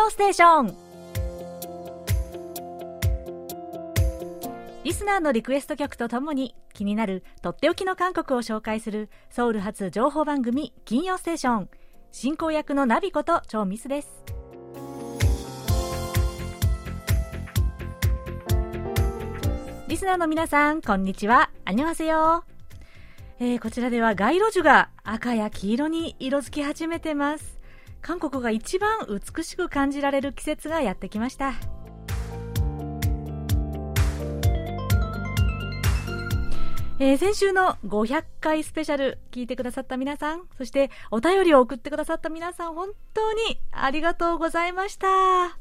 曜ステーション。リスナーのリクエスト曲とともに気になるとっておきの韓国を紹介するソウル発情報番組金曜ステーション。進行役のナビこと超ミスです。リスナーの皆さんこんにちは。アニョハセヨえー、こちらでは街路樹が赤や黄色に色づき始めてます。韓国が一番美しく感じられる季節がやってきましたえー、先週の500回スペシャル聞いてくださった皆さん、そしてお便りを送ってくださった皆さん、本当にありがとうございました。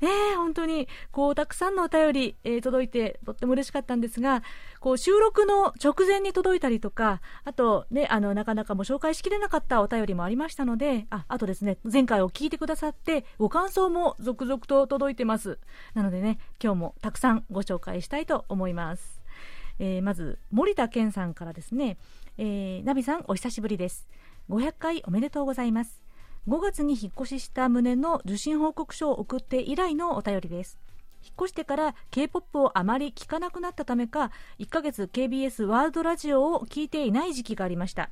ね本当に、こう、たくさんのお便り、えー、届いて、とっても嬉しかったんですが、こう、収録の直前に届いたりとか、あと、ね、あの、なかなかも紹介しきれなかったお便りもありましたので、あ、あとですね、前回を聞いてくださって、ご感想も続々と届いてます。なのでね、今日もたくさんご紹介したいと思います。えー、まず森田健さんからですね、えー、ナビさんお久しぶりです500回おめでとうございます5月に引っ越しした旨の受信報告書を送って以来のお便りです。引っ越してから K-POP をあまり聞かなくなったためか1ヶ月 KBS ワールドラジオを聞いていない時期がありました。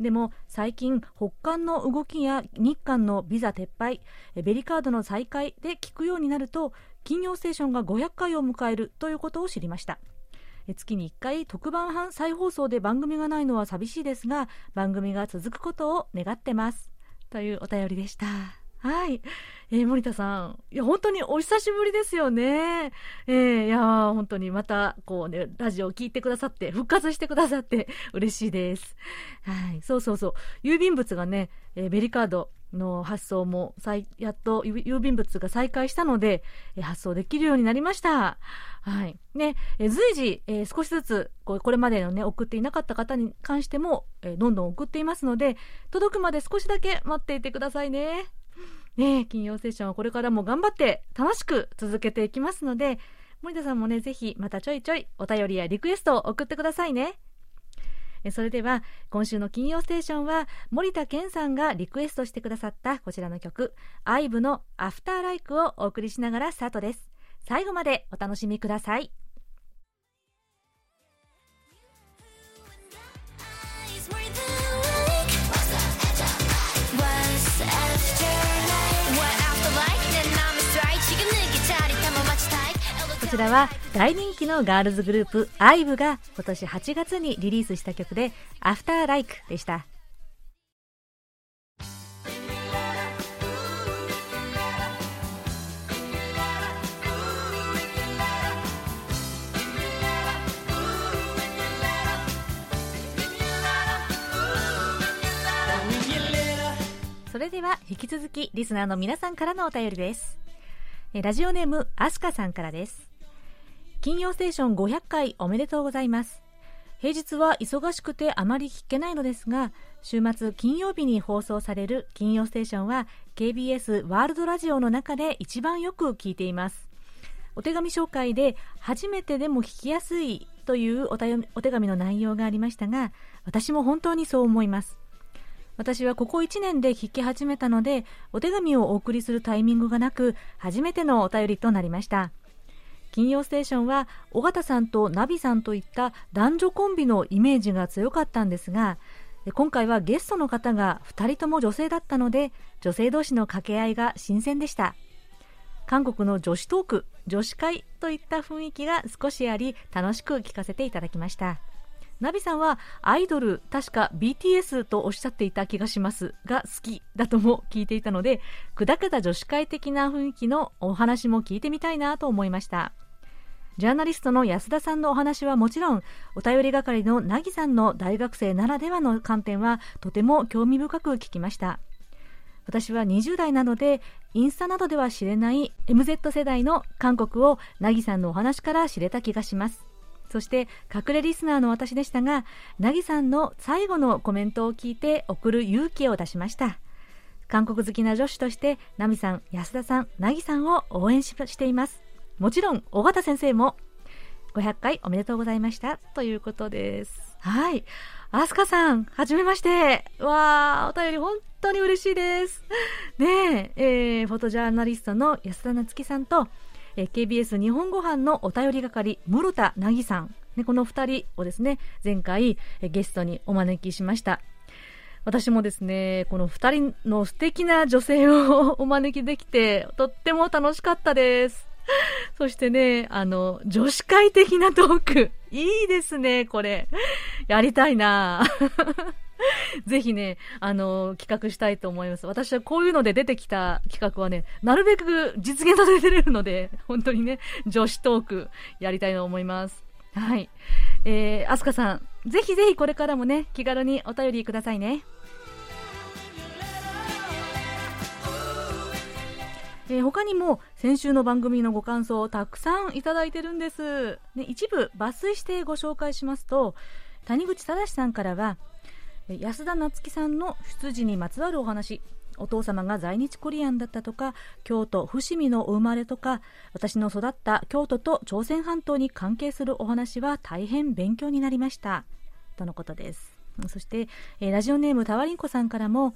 でも最近北韓の動きや日韓のビザ撤廃ベリカードの再開で聞くようになると金曜ステーションが500回を迎えるということを知りました。月に1回特番再放送で番組がないのは寂しいですが番組が続くことを願ってます。というお便りでした。はい、えー、森田さん。いや本当にお久しぶりですよね。えー、いや本当にまたこうねラジオを聞いてくださって復活してくださって嬉しいです。はい。そうそうそう。郵便物がね、えー、ベリカードの発送もやっと郵便物が再開したので、え発送できるようになりました。はい。ね、え随時、えー、少しずつこれまでのね、送っていなかった方に関しても、えー、どんどん送っていますので、届くまで少しだけ待っていてくださいね。ね金曜セッションはこれからも頑張って楽しく続けていきますので、森田さんもね、ぜひまたちょいちょいお便りやリクエストを送ってくださいね。それでは今週の金曜ステーションは森田健さんがリクエストしてくださったこちらの曲 IVE のアフターライクをお送りしながらスタートです。最後までお楽しみください。ちらは大人気のガールズグループ IVE が今年8月にリリースした曲で After Like でした。それでは引き続きリスナーの皆さんからのお便りです。ラジオネームアスカさんからです。金曜ステーション500回おめでとうございます。平日は忙しくてあまり聞けないのですが週末金曜日に放送される金曜ステーションは KBS ワールドラジオの中で一番よく聞いています。お手紙紹介で初めてでも聞きやすいというお手紙の内容がありましたが私も本当にそう思います。私はここ1年で聞き始めたのでお手紙をお送りするタイミングがなく初めてのお便りとなりました。金曜ステーションは尾形さんとナビさんといった男女コンビのイメージが強かったんですが今回はゲストの方が2人とも女性だったので女性同士の掛け合いが新鮮でした。韓国の女子トーク女子会といった雰囲気が少しあり楽しく聞かせていただきました。ナビさんはアイドル確か BTS とおっしゃっていた気がしますが好きだとも聞いていたので砕けた女子会的な雰囲気のお話も聞いてみたいなと思いました。ジャーナリストの安田さんのお話はもちろん、お便り係のなぎさんの大学生ならではの観点はとても興味深く聞きました。私は20代なので、インスタなどでは知れない MZ 世代の韓国をなぎさんのお話から知れた気がします。そして隠れリスナーの私でしたが、なぎさんの最後のコメントを聞いて送る勇気を出しました。韓国好きな女子として、ナミさん、安田さん、なぎさんを応援しています。もちろん、尾形先生も500回おめでとうございましたということです。はい。アスカさん、はじめまして。わー、お便り本当に嬉しいです。ねえ、えー、フォトジャーナリストの安田夏樹さんと、えー、KBS 日本ご飯のお便り係、室田凪さん。ね、この2人をですね、前回、えー、ゲストにお招きしました。私もですね、この2人の素敵な女性を お招きできて、とっても楽しかったです。そしてね、あの、女子会的なトーク。いいですね、これ。やりたいな ぜひね、あの、企画したいと思います。私はこういうので出てきた企画はね、なるべく実現させてれるので、本当にね、女子トークやりたいと思います。はい。えー、アスカさん、ぜひぜひこれからもね、気軽にお便りくださいね。えー、他にも先週の番組のご感想をたくさんいただいてるんです、ね、一部抜粋してご紹介しますと谷口正さんからは安田夏樹さんの出自にまつわるお話お父様が在日コリアンだったとか京都伏見のお生まれとか私の育った京都と朝鮮半島に関係するお話は大変勉強になりました。とのことです。そして、えー、ラジオネームタワリンコさんからも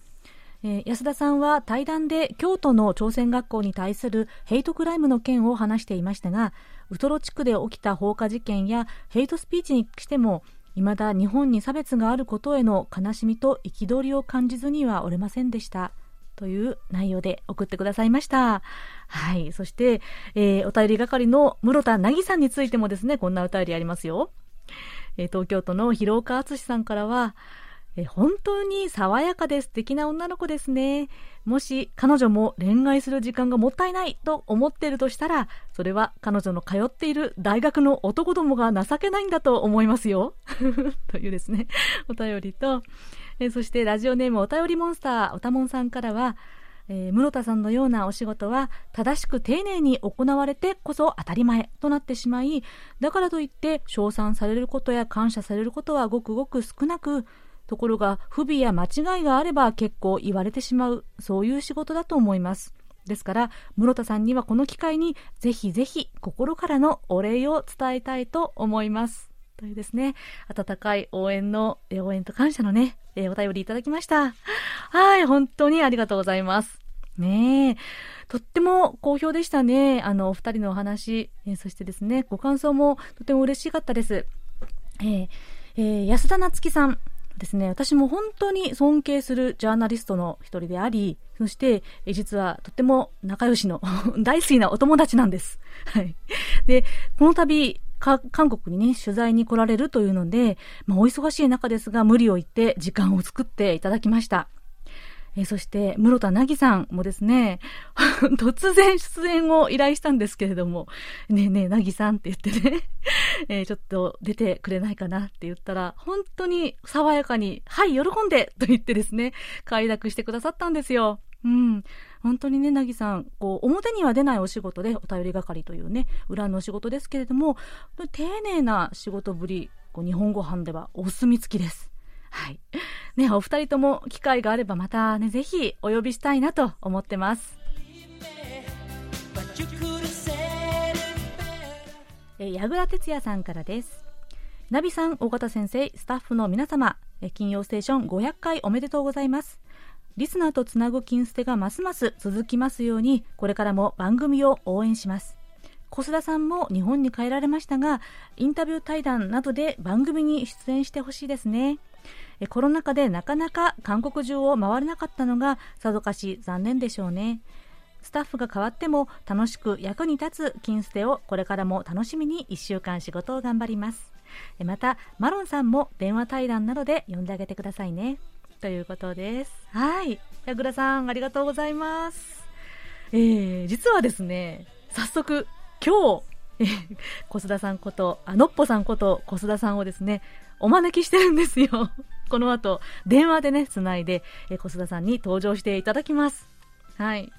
えー、安田さんは対談で京都の朝鮮学校に対するヘイトクライムの件を話していましたがウトロ地区で起きた放火事件やヘイトスピーチにしても未だ日本に差別があることへの悲しみと憤りを感じずにはおれませんでしたという内容で送ってくださいました。はい。そして、えー、お便り係の室田凪さんについてもですね、こんなお便りありますよ。えー、東京都の広岡敦さんからは、え本当に爽やかで素敵な女の子ですね。もし彼女も恋愛する時間がもったいないと思っているとしたら、それは彼女の通っている大学の男どもが情けないんだと思いますよ。というですね、お便りと、えそしてラジオネームお便りモンスター、おたもんさんからは、えー、室田さんのようなお仕事は正しく丁寧に行われてこそ当たり前となってしまいだからといって称賛されることや感謝されることはごくごく少なくところが不備や間違いがあれば結構言われてしまうそういう仕事だと思います。ですから室田さんにはこの機会にぜひぜひ心からのお礼を伝えたいと思います。というですね温かい応援の応援と感謝のねお便りいただきました。はい本当にありがとうございます。ねえとっても好評でしたね。あのお二人のお話、そしてですねご感想もとても嬉しかったです。えーえー、安田なつきさん、ですね、私も本当に尊敬するジャーナリストの一人であり、そして、実はとっても仲良しの 大好きなお友達なんです。はい。で、この度、韓国にね、取材に来られるというので、まあ、お忙しい中ですが、無理を言って時間を作っていただきました。えー、そして、室田凪さんもですね、突然出演を依頼したんですけれども、ねえねえ、凪さんって言ってね、え、ちょっと出てくれないかなって言ったら、本当に爽やかに、はい、喜んでと言ってですね、快諾してくださったんですよ。うん。本当にね、なぎさん、こう、表には出ないお仕事で、お便り係というね、裏のお仕事ですけれども、丁寧な仕事ぶり、こう日本語版ではお墨付きです。はい。ね、お二人とも機会があればまたね、ぜひお呼びしたいなと思ってます。え矢倉哲也さんからです。ナビさん、尾形先生、スタッフの皆様、え金曜ステーション500回おめでとうございます。リスナーとつなぐ金ステがますます続きますように、これからも番組を応援します。小須田さんも日本に帰られましたが、インタビュー対談などで番組に出演してほしいですね。コロナ禍でなかなか韓国中を回れなかったのがさぞかし残念でしょうね。スタッフが変わっても楽しく役に立つ金ステをこれからも楽しみに1週間仕事を頑張ります。またマロンさんも電話対談などで呼んであげてくださいね。ということです。はい。矢倉さんありがとうございます。えー、実はですね早速今日 小須田さんこと、あのっぽさんこと小須田さんをですね、お招きしてるんですよ。この後、電話でね、つないで、え小須田さんに登場していただきます。はい。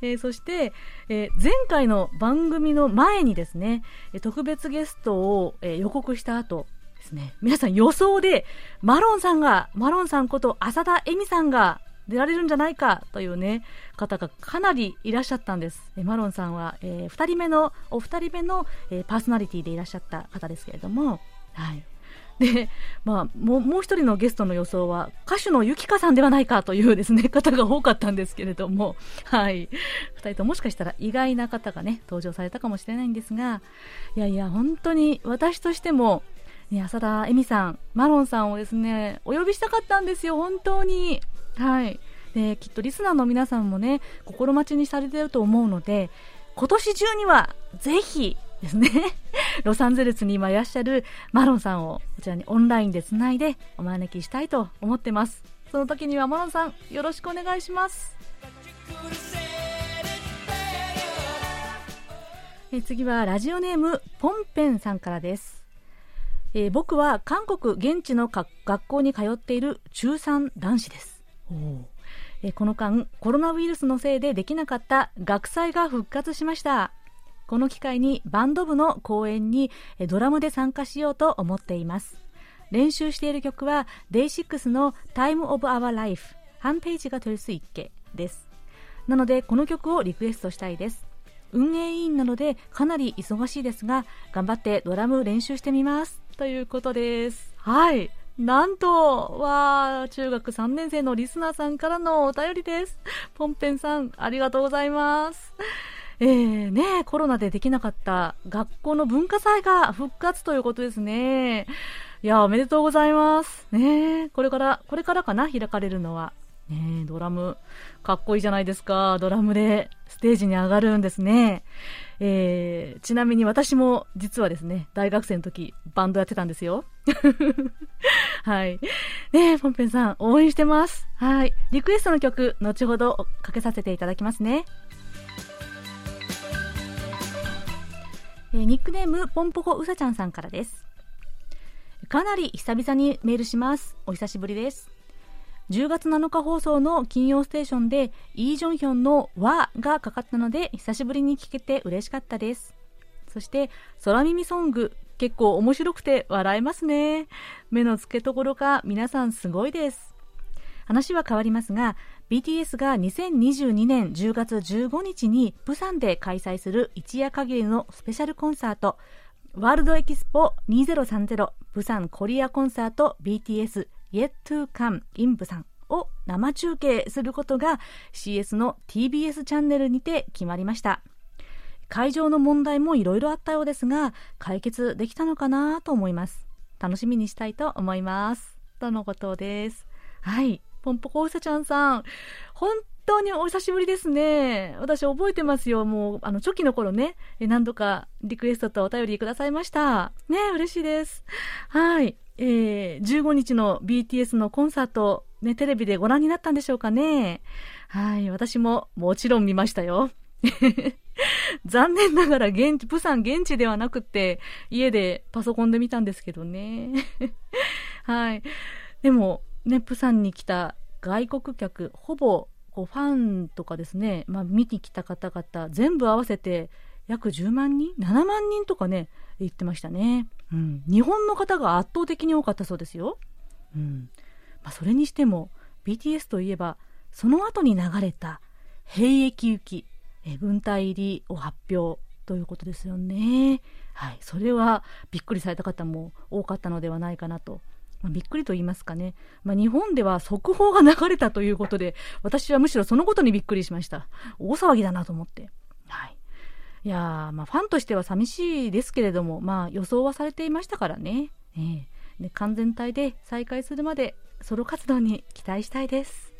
えー、そして、えー、前回の番組の前にですね、特別ゲストを、えー、予告した後ですね、皆さん予想で、マロンさんが、マロンさんこと浅田恵美さんが出られるんじゃないかというね、方がかなりいらっしゃったんです。えマロンさんは、えー、2人目の、お二人目の、えー、パーソナリティでいらっしゃった方ですけれども、はい。で、まあ、もう、もう一人のゲストの予想は、歌手のゆきかさんではないかというですね、方が多かったんですけれども、はい。二人ともしかしたら意外な方がね、登場されたかもしれないんですが、いやいや、本当に私としても、ね、浅田恵美さん、マロンさんをですね、お呼びしたかったんですよ、本当に。はい。で、きっとリスナーの皆さんもね、心待ちにされてると思うので、今年中には、ぜひ、ですね。ロサンゼルスに今いらっしゃるマロンさんをこちらにオンラインでつないでお招きしたいと思ってます。その時にはマロンさんよろしくお願いします。え次はラジオネームポンペンさんからです。えー、僕は韓国現地の学校に通っている中3男子です。え、この間コロナウイルスのせいでできなかった学祭が復活しました。この機会にバンド部の公演にドラムで参加しようと思っています。練習している曲は Day6 の Time of Our Life 半ページが取りすぎけです。なのでこの曲をリクエストしたいです。運営委員なのでかなり忙しいですが頑張ってドラム練習してみます。ということです。はい。なんと、わー、中学3年生のリスナーさんからのお便りです。ポンペンさん、ありがとうございます。えー、ね、コロナでできなかった学校の文化祭が復活ということですね。いや、おめでとうございます。ねこれから、これからかな、開かれるのは。ねドラム、かっこいいじゃないですか。ドラムでステージに上がるんですね。えー、ちなみに私も実はですね、大学生の時、バンドやってたんですよ。はい。ねえ、ポンペンさん、応援してます。はい。リクエストの曲、後ほどかけさせていただきますね。えー、ニックネームポンポコうさちゃんさんからですかなり久々にメールしますお久しぶりです10月7日放送の金曜ステーションでイ・ジョンヒョンの和がかかったので久しぶりに聞けて嬉しかったです。そして空耳ソング結構面白くて笑えますね。目の付けどころが皆さんすごいです。話は変わりますが BTS が2022年10月15日にプサンで開催する一夜限りのスペシャルコンサートワールドエキスポ2030プサンコリアコンサート BTS Yet to Come in プさんを生中継することが CS の TBS チャンネルにて決まりました。会場の問題もいろいろあったようですが解決できたのかなと思います。楽しみにしたいと思います。とのことです。はい。ポンポコウサちゃんさん、本当にお久しぶりですね。私覚えてますよ。もう、あの、初期の頃ね、何度かリクエストとお便りくださいました。ね、嬉しいです。はい。えー、15日の BTS のコンサート、ね、テレビでご覧になったんでしょうかね。はい。私ももちろん見ましたよ。残念ながら現地、プサン現地ではなくて、家でパソコンで見たんですけどね。はい。でも、ね、プサンに来た外国客、ほぼこうファンとかですね、まあ、見に来た方々、全部合わせて約10万人 ?7 万人とかね、言ってましたね。うん。日本の方が圧倒的に多かったそうですよ。うん。まあ、それにしても、BTS といえば、その後に流れた、兵役行き、え文体入りを発表ということですよね。はい。それはびっくりされた方も多かったのではないかなとまあ、びっくりと言いますかね、まあ、日本では速報が流れたということで、私はむしろそのことにびっくりしました。大騒ぎだなと思って。はい。いやまあ、ファンとしては寂しいですけれども、まあ、予想はされていましたからね。えー、で完全体で再開するまで、ソロ活動に期待したいです。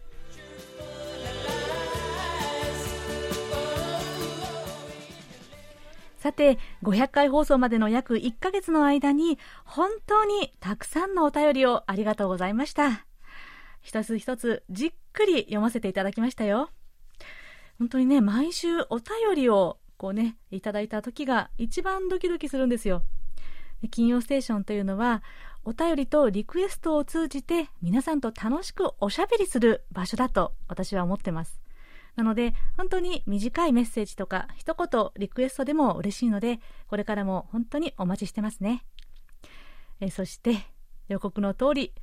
さて、500回放送までの約1ヶ月の間に、本当にたくさんのお便りをありがとうございました。一つ一つじっくり読ませていただきましたよ。本当にね、毎週お便りをこうね、いただいた時が一番ドキドキするんですよ。金曜ステーションというのは、お便りとリクエストを通じて皆さんと楽しくおしゃべりする場所だと私は思ってます。なので、本当に短いメッセージとか、一言リクエストでも嬉しいので、これからも本当にお待ちしてますね。えそして、予告の通り、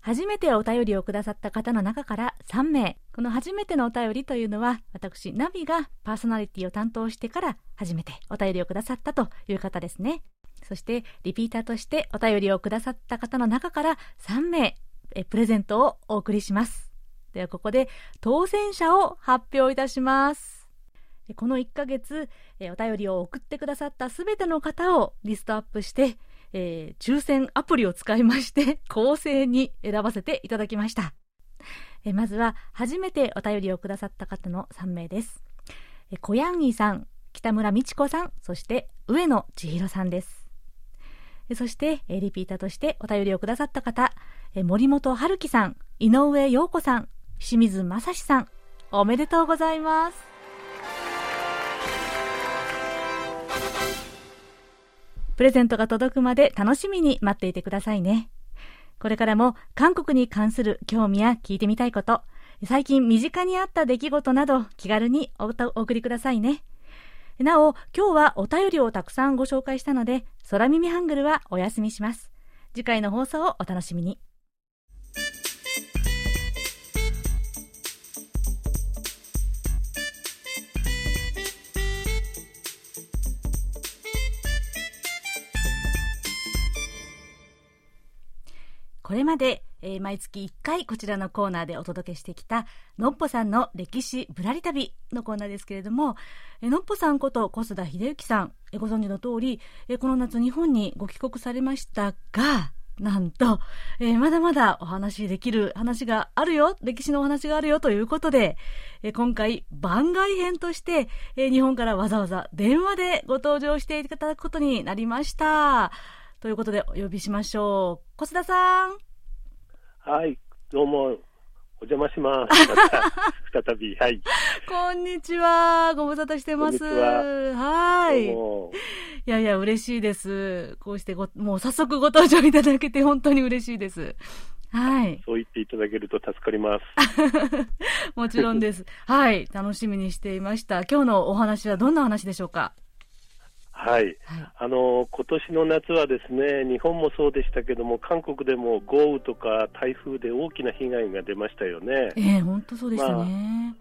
初めてお便りをくださった方の中から3名。この初めてのお便りというのは、私、ナビがパーソナリティを担当してから初めてお便りをくださったという方ですね。そしてリピーターとしてお便りをくださった方の中から3名えプレゼントをお送りしますではここで当選者を発表いたします。この1ヶ月お便りを送ってくださったすべての方をリストアップしてえー、抽選アプリを使いまして 公正に選ばせていただきました、まずは初めてお便りをくださった方の3名です、小ヤンギさん北村美智子さんそして上野千尋さんです。そして、リピーターとしてお便りをくださった方、森本春樹さん、井上陽子さん、清水正史さん、おめでとうございます。プレゼントが届くまで楽しみに待っていてくださいね。これからも韓国に関する興味や聞いてみたいこと、最近身近にあった出来事など気軽にお送りくださいね。なお、今日はお便りをたくさんご紹介したので、空耳ハングルはお休みします。次回の放送をお楽しみに。これまで、えー、毎月1回こちらのコーナーでお届けしてきたのっぽさんの歴史ぶらり旅のコーナーですけれども、のっぽさんこと小須田秀幸さん、え、ご存知の通り、えー、この夏日本にご帰国されましたが、なんと、えー、まだまだお話できる話があるよ、歴史のお話があるよということで、えー、今回番外編として、えー、日本からわざわざ電話でご登場していただくことになりました。ということでお呼びしましょう。小須田さん。はい、どうも。お邪魔します。ま、再び、はい。こんにちは。ご無沙汰してます。はい。いやいや、嬉しいです。こうしてご、もう早速ご登場いただけて本当に嬉しいです。はい。そう言っていただけると助かります。もちろんです。はい。楽しみにしていました。今日のお話はどんな話でしょうか？はい、あの今年の夏はですね日本もそうでしたけども韓国でも豪雨とか台風で大きな被害が出ましたよね。えー、本当そうでしたね、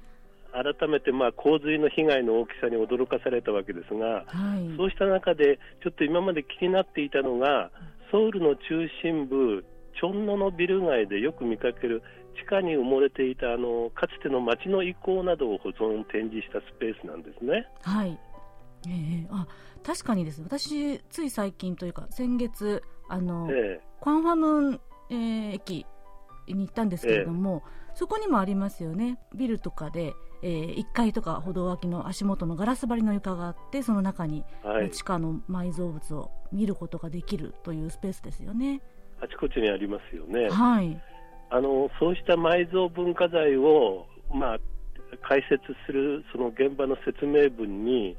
まあ、改めてまあ洪水の被害の大きさに驚かされたわけですが、はい、そうした中でちょっと今まで気になっていたのがソウルの中心部チョンノのビル街でよく見かける地下に埋もれていたあのかつての街の遺構などを保存展示したスペースなんですね。はい。えー、あ確かにです。私つい最近というか先月あの、えー、クァンファムン、えー、駅に行ったんですけれども、えー、そこにもありますよね。ビルとかで、えー、1階とか歩道脇の足元のガラス張りの床があってその中に、はい、地下の埋蔵物を見ることができるというスペースですよね。あちこちにありますよね。はい。あのそうした埋蔵文化財を、まあ、解説するその現場の説明文に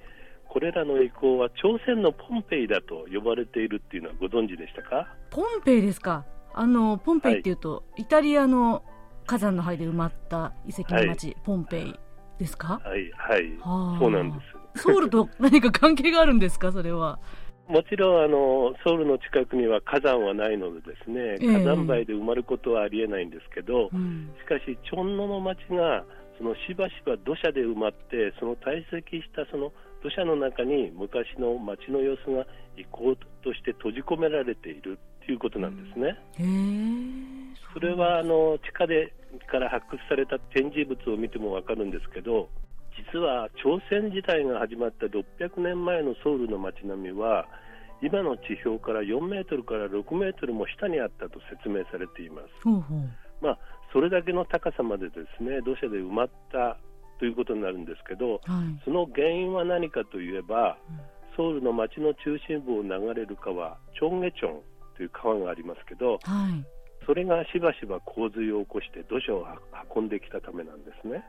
これらの遺構は朝鮮のポンペイだと呼ばれているっていうのはご存知でしたか？ポンペイですか？あのポンペイっていうと、はい、イタリアの火山の灰で埋まった遺跡の町、はい、ポンペイですか？はいはい。そうなんです。ソウルと何か関係があるんですか？それは。もちろんあのソウルの近くには火山はないのでですね、火山灰で埋まることはありえないんですけど、うん、しかしチョンノの町がそのしばしば土砂で埋まってその堆積したその土砂の中に昔の町の様子が遺構として閉じ込められているということなんですね。それはあの地下でから発掘された展示物を見ても分かるんですけど実は朝鮮時代が始まった600年前のソウルの街並みは今の地表から4メートルから6メートルも下にあったと説明されています。ほうほうまあ、それだけの高さまでですね土砂で埋まったということになるんですけど、はい、その原因は何かといえば、ソウルの街の中心部を流れる川、チョンゲチョンという川がありますけど、はい、それがしばしば洪水を起こして土砂を運んできたためなんですね。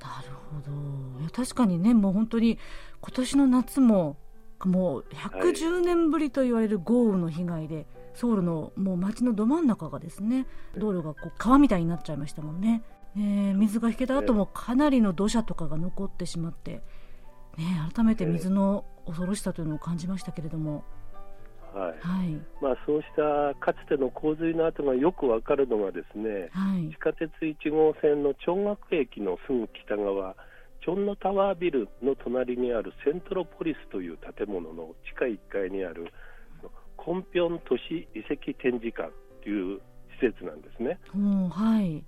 なるほど。確かにね、もう本当に今年の夏ももう110年ぶりと言われる豪雨の被害で、はい、ソウルのもう街のど真ん中がですね道路がこう川みたいになっちゃいましたもんね。えー、水が引けた後もかなりの土砂とかが残ってしまって、ね、改めて水の恐ろしさというのを感じましたけれども。はいはいまあ、そうしたかつての洪水の跡がよくわかるのがですね、はい、地下鉄1号線のチョンガク駅のすぐ北側チョンノタワービルの隣にあるセントロポリスという建物の地下1階にあるコンピョン都市遺跡展示館という施設なんですね。はい、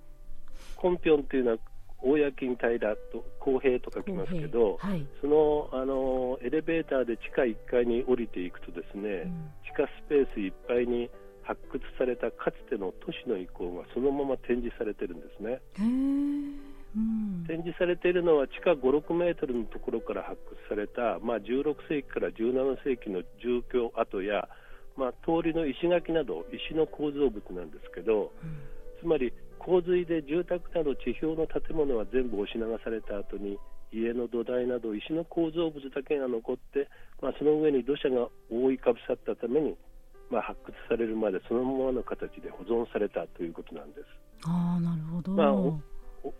コンピョンというのは公に平と公平と書きますけど、はい、そのあのエレベーターで地下1階に降りていくとですね、うん、地下スペースいっぱいに発掘されたかつての都市の遺構がそのまま展示されてるんですね。うん、展示されているのは地下5、6メートルのところから発掘された、まあ、16世紀から17世紀の住居跡や、まあ、通りの石垣など石の構造物なんですけど、うん、つまり洪水で住宅など地表の建物は全部押し流された後に家の土台など石の構造物だけが残って、まあ、その上に土砂が覆いかぶさったために、まあ、発掘されるまでそのままの形で保存されたということなんです。あなるほど、まあ、お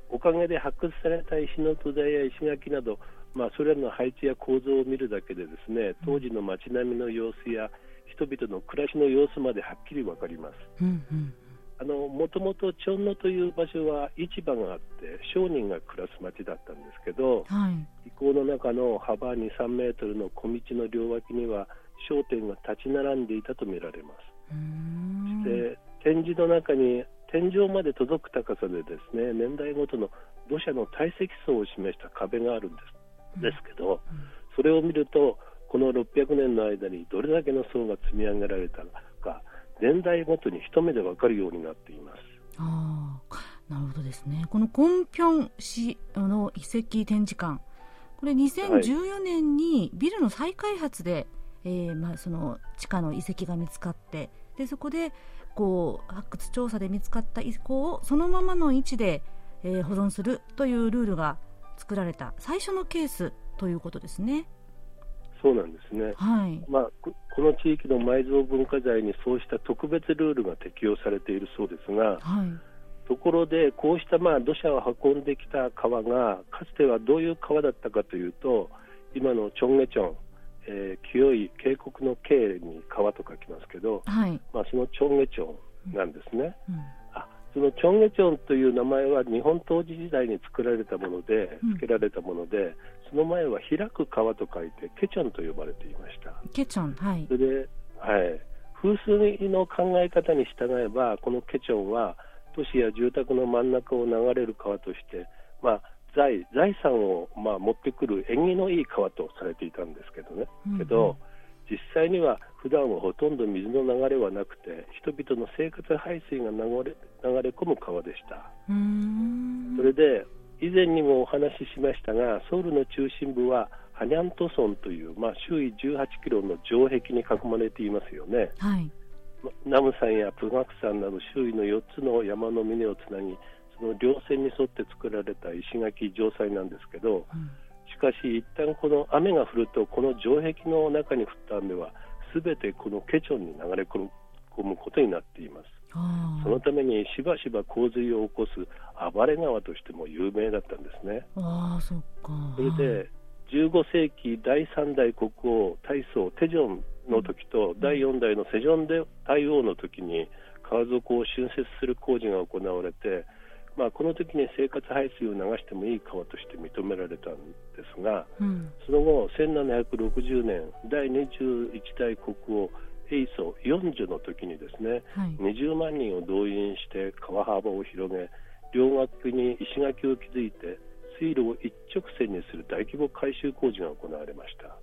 おかげで発掘された石の土台や石垣など、まあ、それらの配置や構造を見るだけでですね当時の街並みの様子や人々の暮らしの様子まではっきり分かります。うんうんもともとチョンノという場所は市場があって商人が暮らす町だったんですけど、はい、遺構の中の幅2、3メートルの小道の両脇には商店が立ち並んでいたとみられます。で展示の中に天井まで届く高さでですね年代ごとの土砂の堆積層を示した壁があるんです,、ですけど、それを見るとこの600年の間にどれだけの層が積み上げられたか年代ごとに一目で分かるようになっています。あなるほどですね。このコンピョン市の遺跡展示館、これ2014年にビルの再開発で、はい、えー、まあ、その地下の遺跡が見つかって、でそこでこう発掘調査で見つかった遺構をそのままの位置で、えー、保存するというルールが作られた最初のケースということですね。そうなんですね、はい。まあ、この地域の埋蔵文化財にそうした特別ルールが適用されているそうですが、はい、ところで、こうしたまあ土砂を運んできた川がかつてはどういう川だったかというと今のチョンゲチョン、えー、清い渓谷の渓に川と書きますけど、はい、まあ、そのチョンゲチョンなんですね。うん。うん。そのチョンゲチョンという名前は日本統治時代に作られたもので、付けられたもので、その前は開く川と書いてケチョンと呼ばれていました。ケチョン、はい。それで、はい。風水の考え方に従えば、このケチョンは都市や住宅の真ん中を流れる川として、まあ、財財産を、まあ、持ってくる縁起のいい川とされていたんですけどね、うんうん、けど実際には普段はほとんど水の流れはなくて人々の生活排水が流れ流れ込む川でしたそれで以前にもお話ししましたがソウルの中心部はハニャント村という、まあ、周囲18キロの城壁に囲まれていますよね、はい、ナム山やプガク山など周囲の4つの山の峰をつなぎその稜線に沿って作られた石垣城塞なんですけど、うん。しかし、一旦この雨が降ると、この城壁の中に降った雨は、すべてこのケチョンに流れ込むことになっています。そのためにしばしば洪水を起こす暴れ川としても有名だったんですね。あそっか。それで15世紀第3代国王大宗テジョンの時と、第4代のセジョンで大王の時に川底を浚渫する工事が行われてまあ、この時に生活排水を流してもいい川として認められたんですが、うん、その後、1760年第21代国王平祖四女の時にですね、はい、20万人を動員して川幅を広げ両側に石垣を築いて水路を一直線にする大規模改修工事が行われました。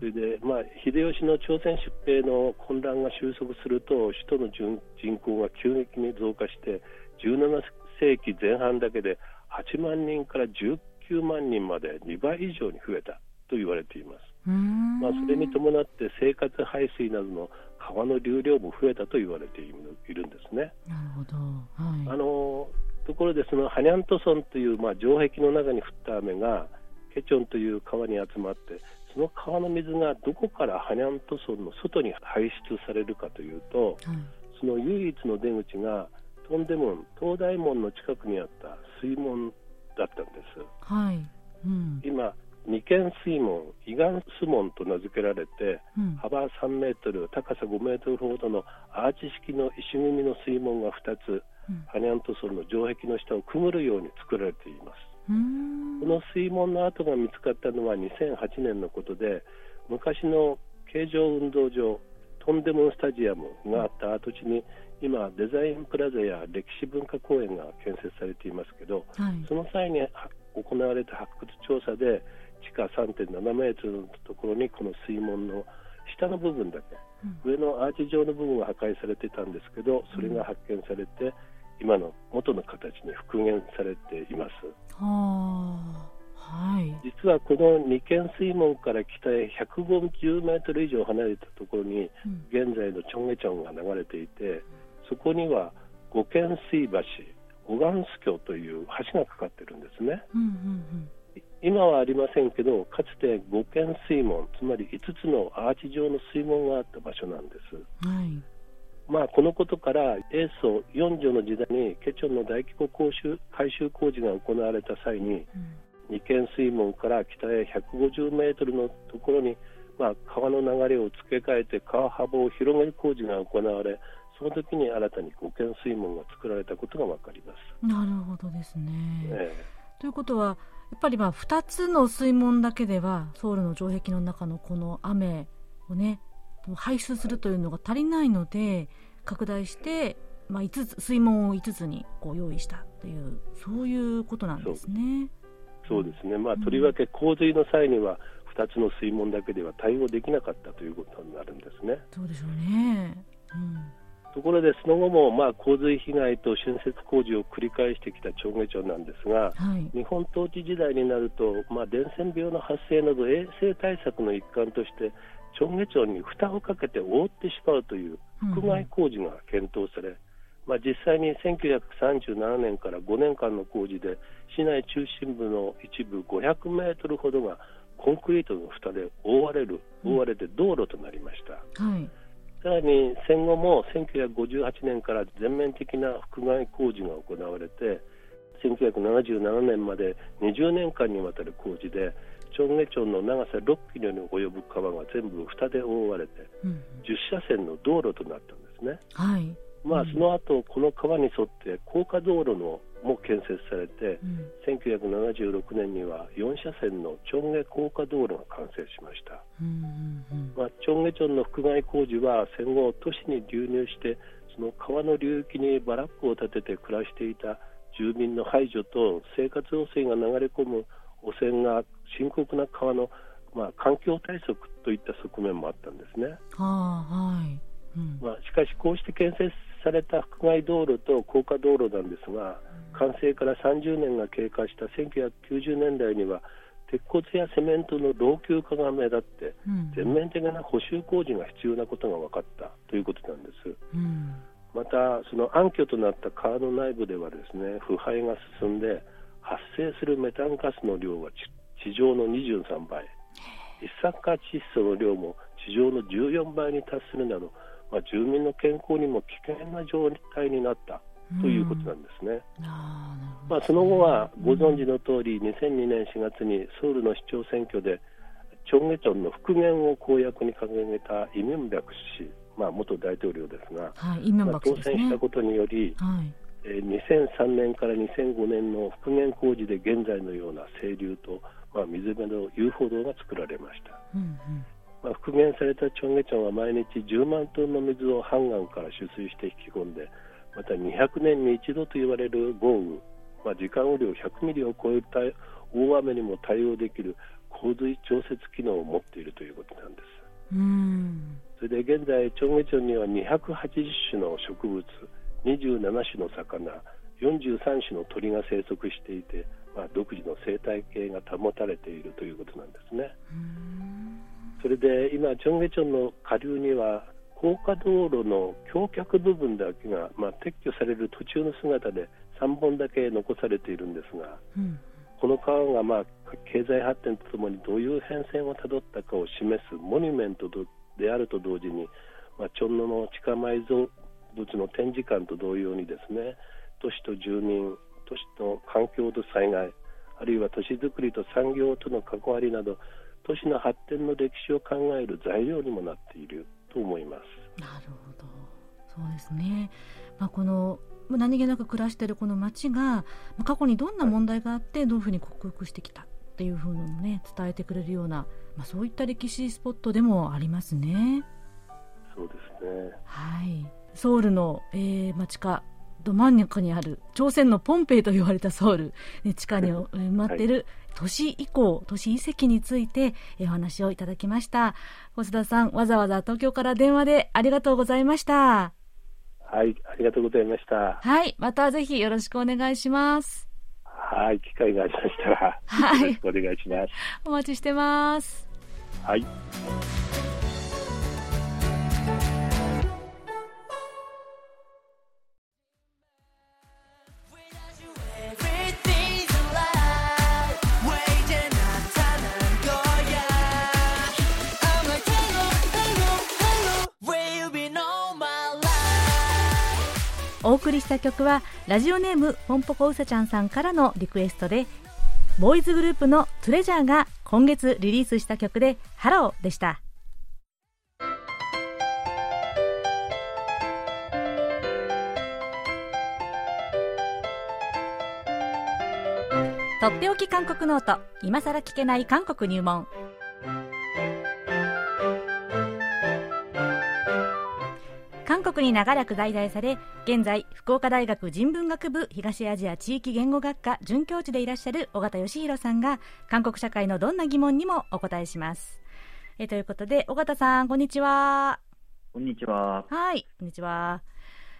それで、まあ、秀吉の朝鮮出兵の混乱が収束すると首都の人口が急激に増加して17世紀前半だけで8万人から19万人まで2倍以上に増えたと言われています。まあ、それに伴って生活排水などの川の流量も増えたと言われているんですね。なるほど、はい、あのところでそのハニャント村という、まあ、城壁の中に降った雨がケチョンという川に集まってその川の水がどこからハニャント村の外に排出されるかというと、はい、その唯一の出口がトンデ門東大門の近くにあった水門だったんです、はい。うん、今二軒水門伊願須門と名付けられて、うん、幅3メートル高さ5メートルほどのアーチ式の石組みの水門が2つ、うん、ハニャント村の城壁の下をくぐるように作られています。この水門の跡が見つかったのは2008年のことで昔の形状運動場トンデモンスタジアムがあった跡地に今、デザインプラザや歴史文化公園が建設されていますけど、はい、その際に行われた発掘調査で地下3.7メートルのところにこの水門の下の部分だけ、うん、上のアーチ状の部分は破壊されていたんですけどそれが発見されて、今の元の形に復元されています。はい、実はこの二軒水門から北へ150メートル以上離れたところに、現在のチョンゲチョンが流れていて、そこには五軒水橋、小岩須橋という橋がかかってるんですね。うんうんうん今はありませんけど、かつて五軒水門、つまり5つのアーチ状の水門があった場所なんです。はいまあ、このことから英宗4女の時代にケチョンの大規模改修改修工事が行われた際に、うん、二軒水門から北へ150メートルのところに、まあ、川の流れを付け替えて川幅を広げる工事が行われその時に新たに五軒水門が作られたことが分かります。なるほどですね、えー、ということはやっぱりまあ2つの水門だけではソウルの城壁の中のこの雨をね排出するというのが足りないので拡大して、まあ、5つ水門を5つにこう用意したというそういうことなんですね。そうですね、まあ、とりわけ洪水の際には2つの水門だけでは対応できなかったということになるんですね。そうでしょうね、うん、ところで、その後もまあ洪水被害と浚渫工事を繰り返してきた長下町なんですが、はい、日本統治時代になると、まあ、伝染病の発生など衛生対策の一環として町下町に蓋をかけて覆ってしまうという覆外工事が検討され、うん、まあ、実際に1937年から5年間の工事で市内中心部の一部500メートルほどがコンクリートの蓋で覆われる、覆われて道路となりました。はいさらに戦後も1958年から全面的な覆外工事が行われて1977年まで20年間にわたる工事でチョンゲチョンの長さ6キロに及ぶ川が全部蓋で覆われて、うん、10車線の道路となったんですね。はいまあ、その後この川に沿って高架道路のも建設されて、うん、1976年には4車線のチョンゲ高架道路が完成しました、うんうん、まあ、チョンゲチョンの覆外工事は戦後都市に流入してその川の流域にバラックを建てて暮らしていた住民の排除と生活汚水が流れ込む汚染が深刻な川の、まあ、環境対策といった側面もあったんですね。はあはい。まあ、しかし、こうして建設された覆外道路と高架道路なんですが、完成から30年が経過した1990年代には鉄骨やセメントの老朽化が目立って、全面的な補修工事が必要なことが分かったということなんです。うん。また、その暗渠となった川の内部ではですね腐敗が進んで発生するメタンガスの量は地上の23倍。一酸化窒素の量も地上の14倍に達するなどまあ、住民の健康にも危険な状態になったということなんですね。まあ、その後はご存知の通り、2002年4月にソウルの市長選挙でチョンゲチョンの復元を公約に掲げたイ・ミョンビャク氏、まあ、元大統領ですが、はいまあ、当選したことにより、はい、えー、2003年から2005年の復元工事で現在のような清流と、まあ、水辺の遊歩道が作られました。うんうん。まあ、復元されたチョンゲチョンは毎日10万トンの水をハンガンから取水して引き込んでまた200年に一度と言われる豪雨、まあ、時間雨量100ミリを超える大雨にも対応できる洪水調節機能を持っているということなんです。うんそれで現在、チョンゲチョンには280種の植物、27種の魚、43種の鳥が生息していて、まあ、独自の生態系が保たれているということなんですね。それで今、チョンゲチョンの下流には高架道路の橋脚部分だけが、まあ、撤去される途中の姿で3本だけ残されているんですが、うん、この川が、まあ、経済発展とともにどういう変遷をたどったかを示すモニュメントであると同時に、まあ、チョンノの地下埋蔵物の展示館と同様にですね都市と住民都市の環境と災害あるいは都市づくりと産業との関わりなど都市の発展の歴史を考える材料にもなっていると思います。なるほどそうですね、まあ、この何気なく暮らしているこの町が過去にどんな問題があってどういうふうに克服してきたっていうふうにね伝えてくれるような、まあ、そういった歴史スポットでもありますね。そそうですね。はい。ソウルの、えー、街かど真ん中にある朝鮮のポンペイと言われたソウル、ね、地下に埋まっている都市遺構、都市遺跡についてお話をいただきました。細田さん、わざわざ東京から電話でありがとうございました。はい、ありがとうございました。はい、またぜひよろしくお願いします。はい、機会がありましたら、はい、よろしくお願いします。お待ちしてます。はい。送りした曲はラジオネームポンポコうさちゃんさんからのリクエストでボーイズグループのトレジャーが今月リリースした曲でハローでした。とっておき韓国ノート今さら聞けない韓国入門。国に長らく在在され現在福岡大学人文学部東アジア地域言語学科准教授でいらっしゃる尾形義弘さんが韓国社会のどんな疑問にもお答えします。えということで尾形さんこんにちは。こんにちは。はいこんにちは、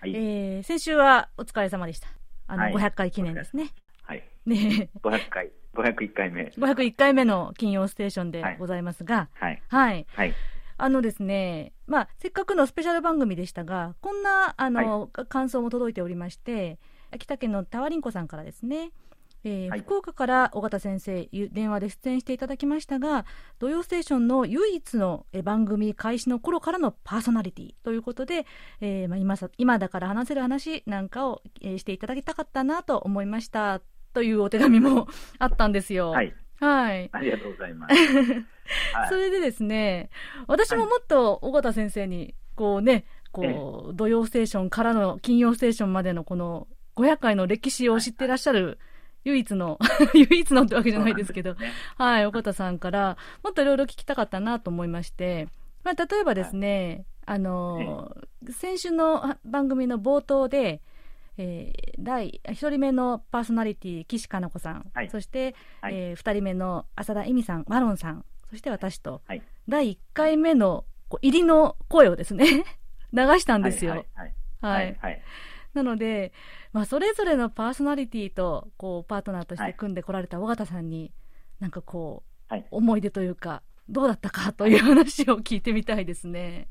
はい、えー、先週はお疲れ様でした。あの、はい、500回記念ですね。はい。ね。500回。501回目。501回目の金曜ステーションでございますが。はい、はい、はいあのですね、まあ、せっかくのスペシャル番組でしたが、こんなあの、はい、感想も届いておりまして、秋田県のタワリンコさんからですね、えーはい、福岡から尾形先生、電話で出演していただきましたが、土曜ステーションの唯一の番組開始の頃からのパーソナリティということで、えー、まあ今さ今だから話せる話なんかを、えー、していただきたかったなと思いましたというお手紙も あったんですよ。はい、はい。ありがとうございます。はい、それでですね、私ももっと尾形先生に、こうね、こう、土曜ステーションからの金曜ステーションまでのこの500回の歴史を知ってらっしゃる唯一の 唯一のってわけじゃないですけど、ね、はい、尾形さんから、もっといろいろ聞きたかったなと思いまして、まあ、例えばですね、はい、あの、先週の番組の冒頭で、えー、第1人目のパーソナリティ岸加奈子さん、はい、そして、はい、えー、2人目の浅田恵美さんマロンさん。そして私と、はい、第1回目の入りの声をですね 流したんですよ。はい、なので、まあ、それぞれのパーソナリティとこうパートナーとして組んでこられた尾形さんに、なんかこう、思い出というかどうだったかという話を聞いてみたいですね。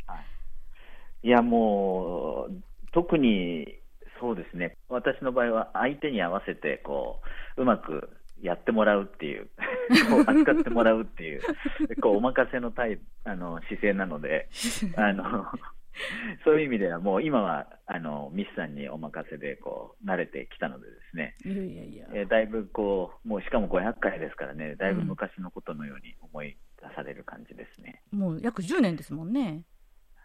いやもう特にそうですね私の場合は相手に合わせてこううまくやってもらうっていう、こう扱ってもらうっていう、こうお任せのタイあの姿勢なので、あのそういう意味ではもう今はあのミスさんにお任せでこう慣れてきたのでですね、いやいやいやえだいぶこうもうしかも500回ですからね、だいぶ昔のことのように思い出される感じですね。うん、もう約10年ですもんね。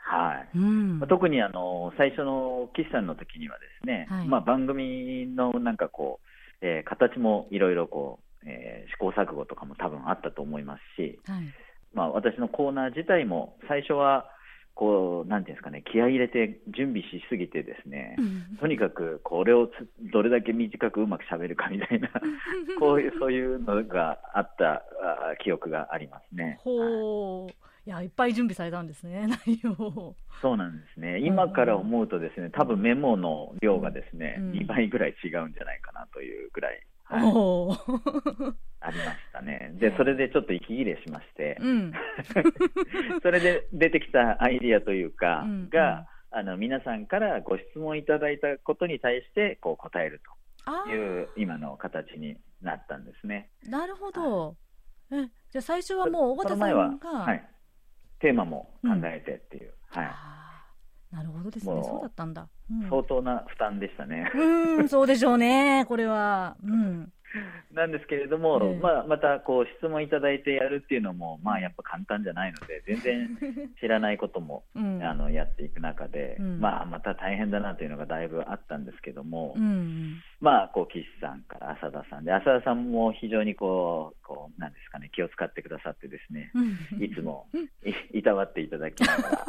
はい、うん、特にあの最初の岸さんの時にはですね、はい、まあ、番組のなんかこうえー、形もいろいろこう、えー、試行錯誤とかも多分あったと思いますし、はい、まあ、私のコーナー自体も最初はこうなんていうんですかね気合い入れて準備しすぎてですね、うん、とにかくこれをどれだけ短くうまくしゃべるかみたいな こういうそういうのがあったあ記憶がありますね。ほう、はいいやいっぱい準備されたんですね、内容そうなんですね、今から思うと、ですね多分メモの量がですね、うん、2倍ぐらい違うんじゃないかなというぐらい、はい、ありましたね、でそれでちょっと息切れしまして、うん、それで出てきたアイディアというか、うん、が、あの皆さんからご質問いただいたことに対してこう答えるという今の形になったんですね。なるほど、はい、えじゃあ最初はもう尾形さんが、はいテーマも考えてっていう、うん、はい。なるほどですね、そうだったんだ、うん、相当な負担でしたね。うん、そうでしょうね、これは。うん。なんですけれども、えー、まあ、またこう質問いただいてやるっていうのも、まあ、やっぱ簡単じゃないので、全然知らないことも、うん、あのやっていく中で、うん、まあ、また大変だなというのがだいぶあったんですけども、うん、まあ、こう岸さんから浅田さんで、浅田さんも非常にこう、こうなんですかね、気を使ってくださってですね、いつもいいたわっていただきながら。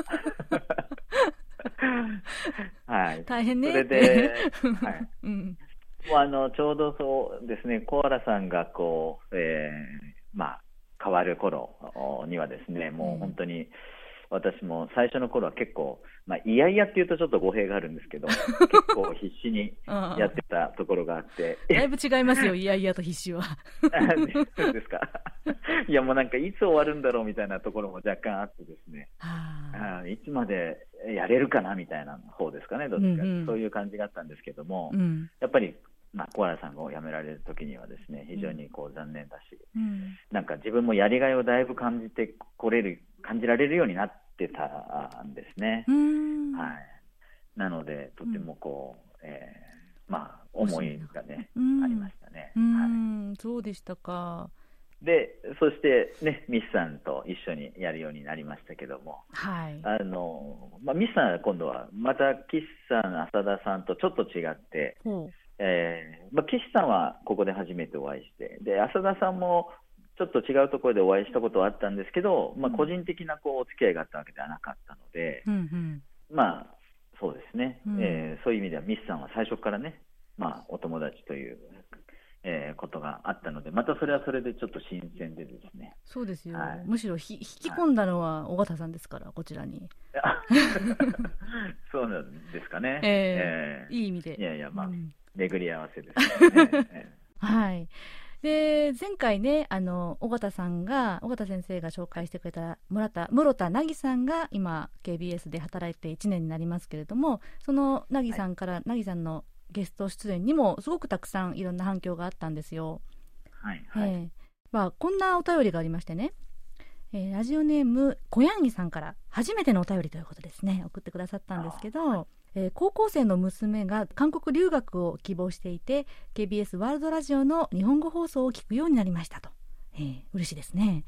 はい、大変ね。それで、はい。うんあのちょうどそうですね、コアラさんがこう、えー、まあ、変わる頃にはですね、もう本当に、私も最初の頃は結構、まあ、いやいやっていうとちょっと語弊があるんですけど、結構必死にやってたところがあって。だいぶ違いますよ、いやいやと必死は。そうですか。いやもうなんかいつ終わるんだろうみたいなところも若干あってですね、はあ、いつまでやれるかなみたいな方ですかね、どっちか、うんうん、そういう感じがあったんですけども、うん、やっぱりまあ、コアラさんを辞められる時にはですね非常にこう残念だし、うん、なんか自分もやりがいをだいぶ感じてこれる感じられるようになってたんですね。はい、なのでとてもこう、うん、えー、まあ思いがね、ありましたね。はい、そうでしたか。でそしてねミスさんと一緒にやるようになりましたけども、はい、あのまあ、ミスさんは今度はまた岸さん浅田さんとちょっと違って、う。んえーまあ、岸さんはここで初めてお会いして、で浅田さんもちょっと違うところでお会いしたことはあったんですけど、まあ、個人的なこうお付き合いがあったわけではなかったので、うんうん、まあ、そうですね、うん、えー、そういう意味ではミスさんは最初からね、まあ、お友達という、えー、ことがあったので、またそれはそれでちょっと新鮮でですね。そうですよ、はい、むしろひ引き込んだのは尾形さんですから、こちらに。そうなんですかね。えー、えー、いい意味で。いやいや、まあ、うん巡り合わせですね。はい。で前回ねあの尾形さんが尾形先生が紹介してくれた村田室田凪さんが今 KBS で働いて1年になりますけれどもその凪さんから、凪、はい、さんのゲスト出演にもすごくたくさんいろんな反響があったんですよ。はい、はい、えー、まあ、こんなお便りがありましてね、えー、ラジオネーム小柳さんから初めてのお便りということですね。送ってくださったんですけど、えー、高校生の娘が韓国留学を希望していて KBS ワールドラジオの日本語放送を聞くようになりましたと、えー、嬉しいですね。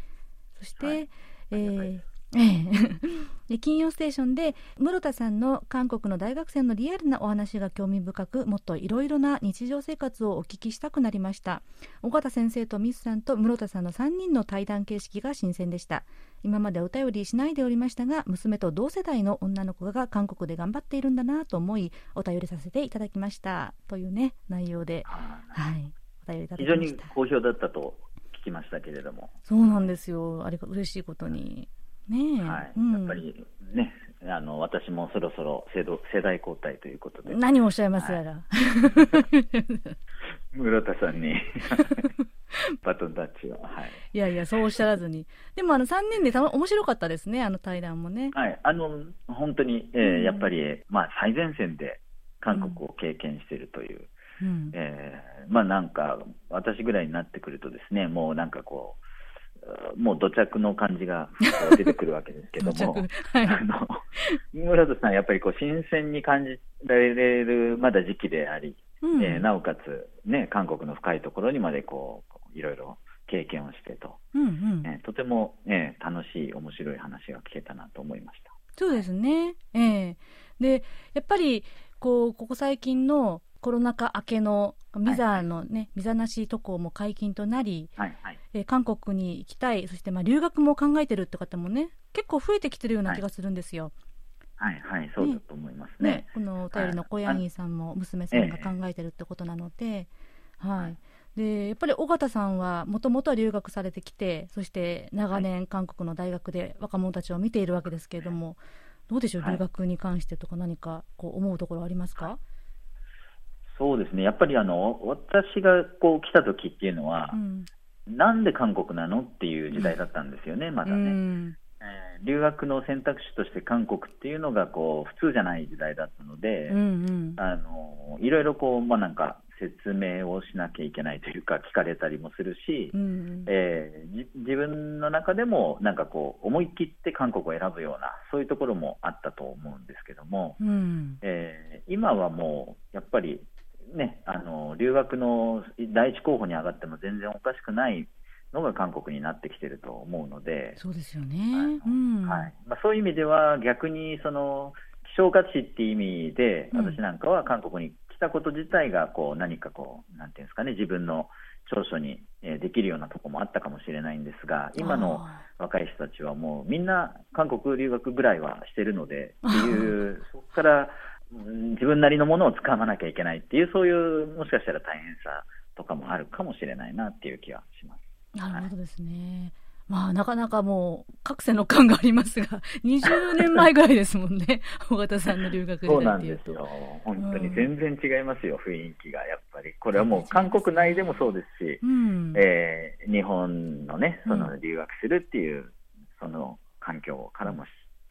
そして、はい、えーで金曜ステーションで室田さんの韓国の大学生のリアルなお話が興味深くもっといろいろな日常生活をお聞きしたくなりました。尾形先生とミスさんと室田さんの3人の対談形式が新鮮でした。今までお便りしないでおりましたが娘と同世代の女の子が韓国で頑張っているんだなと思いお便りさせていただきました。というね内容で、はい、お便りいただきました。非常に好評だったと聞きましたけれども。そうなんですよ。あれが嬉しいことにねはい、うん、やっぱりね、あの私もそろそろ世世代交代ということで。何をおっしゃいますやら。はい、室田さんに バトンタッチを。はい。いやいや、そうおっしゃらずに。でも、あの、3年でた面白かったですね、あの対談もね。はい。あの、本当に、えー、うん、やっぱり、まあ、最前線で韓国を経験しているという。うん、えー、まあなんか、私ぐらいになってくるとですね、もうなんかこう、もう土着の感じが出てくるわけですけども、はい、あの村田さん、やっぱりこう新鮮に感じられるまだ時期であり、うん、えー、なおかつ、ね、韓国の深いところにまでこういろいろ経験をしてと、うんうん。えー、とても、えー、楽しい、面白い話が聞けたなと思いました。そうですね、えー、でやっぱりこうここ最近のコロナ禍明けのビザのね、はい、ビザなし渡航も解禁となり、はいはい、えー、韓国に行きたい、そしてまあ留学も考えてるって方もね、結構増えてきてるような気がするんですよ。はい、はい、はい、そうだと思いますね。ねこのお便りの小柳さんも娘さんが考えてるってことなので、はい。でやっぱり尾形さんはもともとは留学されてきてそして長年韓国の大学で若者たちを見ているわけですけれども、どうでしょう、留学に関してとか何かこう思うところありますか、そうですね、やっぱりあの私がこう来た時っていうのは、うん、なんで韓国なのっていう時代だったんですよね、まだね。うん。えー、留学の選択肢として韓国っていうのがこう普通じゃない時代だったので、うんうん、あのいろいろこう、まあ、なんか説明をしなきゃいけないというか聞かれたりもするし、うん、えー、自分の中でもなんかこう思い切って韓国を選ぶようなそういうところもあったと思うんですけども、うん、えー、今はもうやっぱりね、あの留学の第一候補に上がっても全然おかしくないのが韓国になってきてると思うので、そうですよね、うん。はい。まあ、そういう意味では、逆にその希少価値っていう意味で、私なんかは韓国に来たこと自体がこう何かこう、なんていうんですかね、自分の長所にできるようなところもあったかもしれないんですが、今の若い人たちはもうみんな韓国留学ぐらいはしてるので、っていう、そこから自分なりのものを使わなきゃいけないっていう、そういうもしかしたら大変さとかもあるかもしれないなっていう気はします。なるほどですね。まあ、なかなかもう、各世の感がありますが、20年前ぐらいですもんね、尾形さんの留学時代っていうと。そうなんですよ。本当に全然違いますよ、雰囲気が、やっぱり。これはもう、韓国内でもそうですし、うん、えー、日本のね、その留学するっていう、うん、その環境からも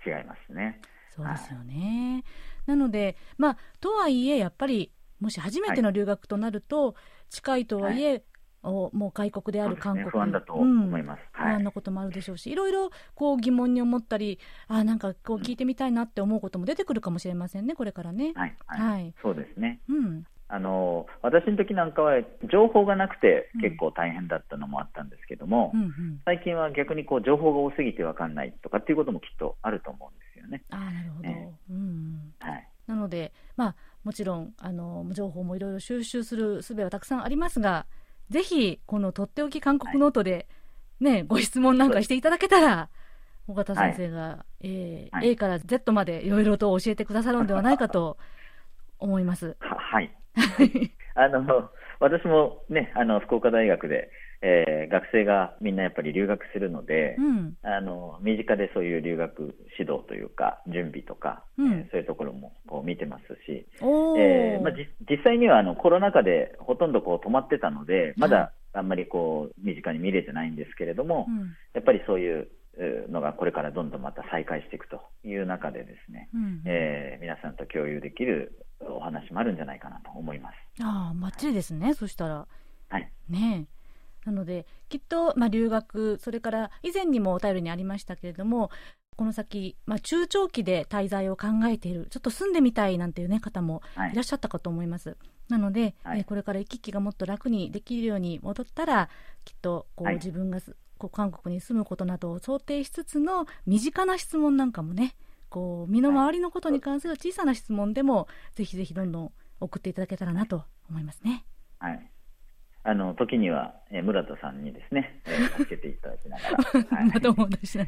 違いますね。そうですよね。はい、なので、まあ、とはいえ、やっぱり、もし初めての留学となると、はい、近いとはいえ、はい。もう外国である韓国、ね、不安だと思います、うん、不安なこともあるでしょうし、い、ろいろこう疑問に思ったり、あなんかこう聞いてみたいなって思うことも出てくるかもしれませんね、これからね。はい、はい、はい、そうですね。うんあの私の時なんかは情報がなくて結構大変だったのもあったんですけども、うんうん。うん、最近は逆にこう情報が多すぎて分かんないとかっていうこともきっとあると思うんですよね。あなるほど、うんはい、なので、まあ、もちろんあの情報もいろいろ収集する術はたくさんありますがぜひ、このとっておき韓国ノートで、ね、ご質問なんかしていただけたら、尾形先生が、はい、えーはい、A から Z までいろいろと教えてくださるんではないかと思います。ははい。あの、私もね、あの、福岡大学で、えー、学生がみんなやっぱり留学するので、うん、あの身近でそういう留学指導というか準備とか、うん、えー、そういうところもこう見てますし、えーまあ、実際にはあのコロナ禍でほとんどこう止まってたのでまだあんまりこう身近に見れてないんですけれども、うん、やっぱりそういうのがこれからどんどんまた再開していくという中でですね、うん、えー、皆さんと共有できるお話もあるんじゃないかなと思います。ああ、ばっちりですね、そしたら。はい。ねなので、きっと、まあ、留学、それから以前にもお便りにありましたけれども、この先、まあ、中長期で滞在を考えている、ちょっと住んでみたいなんていう、ね、方もいらっしゃったかと思います。はい、なので、はい、えこれから行き来がもっと楽にできるように戻ったら、きっとこう、自分がこう韓国に住むことなどを想定しつつの身近な質問なんかもね、こう身の回りのことに関する小さな質問でも、ぜひぜひどんどん送っていただけたらなと思いますね。はいあの時には、えー、村田さんにですね、えー、助けていただきながら、はい、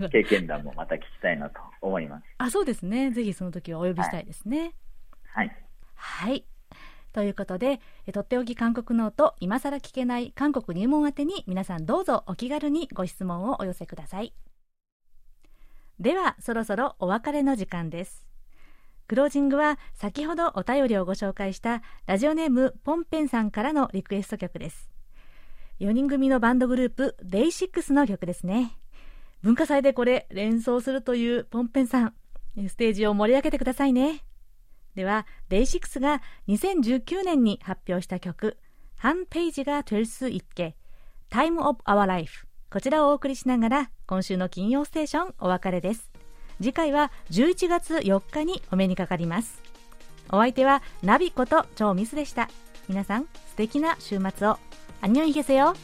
経験談もまた聞きたいなと思います。あ、そうですね。ぜひその時はお呼びしたいですね。はい。はい。ということで、とっておき韓国ノート、今更聞けない韓国入門宛てに皆さんどうぞお気軽にご質問をお寄せください。では、そろそろお別れの時間です。クロージングは先ほどお便りをご紹介したラジオネームポンペンさんからのリクエスト曲です。4人組のバンドグループデイシックスの曲ですね。文化祭でこれ連想するというポンペンさん、ステージを盛り上げてくださいね。では、デイシックスが2019年に発表した曲、한 페이지가 될 수 있게、Time of Our Life。こちらをお送りしながら、今週の金曜ステーションお別れです。次回は11月4日にお目にかかります。お相手はナビこと超ミスでした。皆さん素敵な週末を。안녕히 계세요